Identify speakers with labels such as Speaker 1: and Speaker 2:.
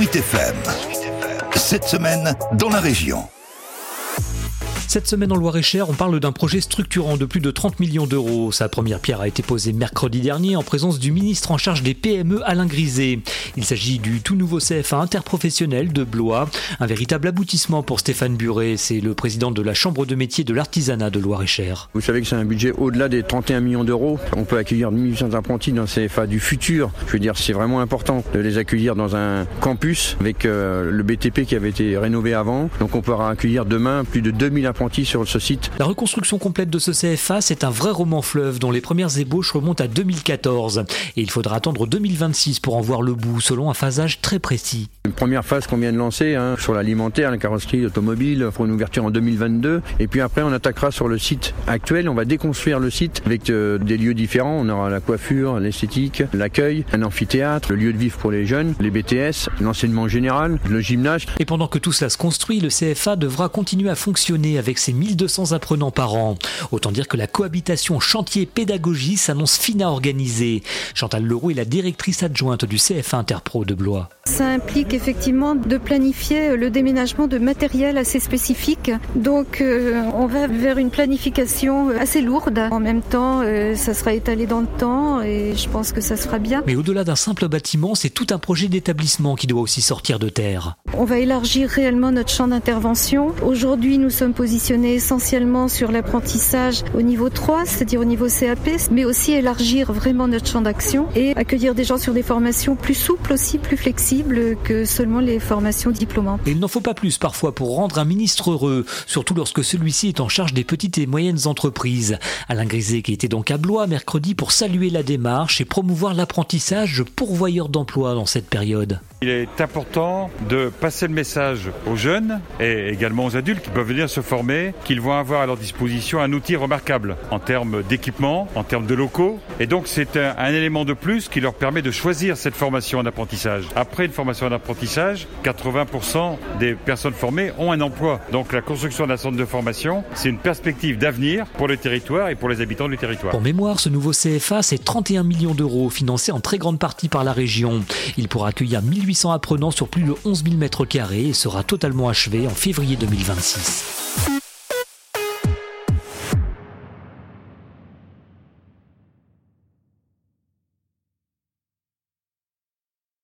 Speaker 1: Sweet FM. Cette semaine, dans la région.
Speaker 2: Cette semaine en Loire-et-Cher, on parle d'un projet structurant de plus de 30 millions d'euros. Sa première pierre a été posée mercredi dernier en présence du ministre en charge des PME Alain Griset. Il s'agit du tout nouveau CFA interprofessionnel de Blois, un véritable aboutissement pour Stéphane Buret. C'est le président de la Chambre de métier de l'artisanat de Loire-et-Cher.
Speaker 3: Vous savez que c'est un budget au-delà des 31 millions d'euros. On peut accueillir 1800 apprentis dans le CFA du futur. Je veux dire, c'est vraiment important de les accueillir dans un campus avec euh, le BTP qui avait été rénové avant. Donc on pourra accueillir demain plus de 2000 apprentis sur ce site.
Speaker 2: La reconstruction complète de ce CFA, c'est un vrai roman fleuve dont les premières ébauches remontent à 2014. Et il faudra attendre 2026 pour en voir le bout, selon un phasage très précis.
Speaker 3: Une première phase qu'on vient de lancer hein, sur l'alimentaire, la carrosserie automobile, pour une ouverture en 2022. Et puis après, on attaquera sur le site actuel. On va déconstruire le site avec euh, des lieux différents. On aura la coiffure, l'esthétique, l'accueil, un amphithéâtre, le lieu de vivre pour les jeunes, les BTS, l'enseignement général, le gymnase.
Speaker 2: Et pendant que tout cela se construit, le CFA devra continuer à fonctionner avec avec ses 1200 apprenants par an. Autant dire que la cohabitation chantier-pédagogie s'annonce fine à organiser. Chantal Leroux est la directrice adjointe du CFA Interpro de Blois.
Speaker 4: Ça implique effectivement de planifier le déménagement de matériel assez spécifique. Donc euh, on va vers une planification assez lourde. En même temps, euh, ça sera étalé dans le temps et je pense que ça sera bien.
Speaker 2: Mais au-delà d'un simple bâtiment, c'est tout un projet d'établissement qui doit aussi sortir de terre.
Speaker 4: On va élargir réellement notre champ d'intervention. Aujourd'hui, nous sommes positionnés essentiellement sur l'apprentissage au niveau 3, c'est-à-dire au niveau CAP, mais aussi élargir vraiment notre champ d'action et accueillir des gens sur des formations plus souples aussi, plus flexibles que seulement les formations diplômantes.
Speaker 2: il n'en faut pas plus parfois pour rendre un ministre heureux, surtout lorsque celui-ci est en charge des petites et moyennes entreprises. Alain Griset qui était donc à Blois mercredi pour saluer la démarche et promouvoir l'apprentissage pourvoyeur d'emploi dans cette période.
Speaker 5: Il est important de passer le message aux jeunes et également aux adultes qui peuvent venir se former qu'ils vont avoir à leur disposition un outil remarquable en termes d'équipement, en termes de locaux. Et donc c'est un, un, élément de plus qui leur permet de choisir cette formation d'apprentissage. Après une formation d'apprentissage, 80% des personnes formées ont un emploi. Donc la construction d'un centre de formation, c'est une perspective d'avenir pour le territoire et pour les habitants du territoire.
Speaker 2: Pour mémoire, ce nouveau CFA, c'est 31 millions d'euros financés en très grande partie par la région. Il pourra accueillir 1800 800 apprenants sur plus de 11 000 carrés et sera totalement achevé en février 2026.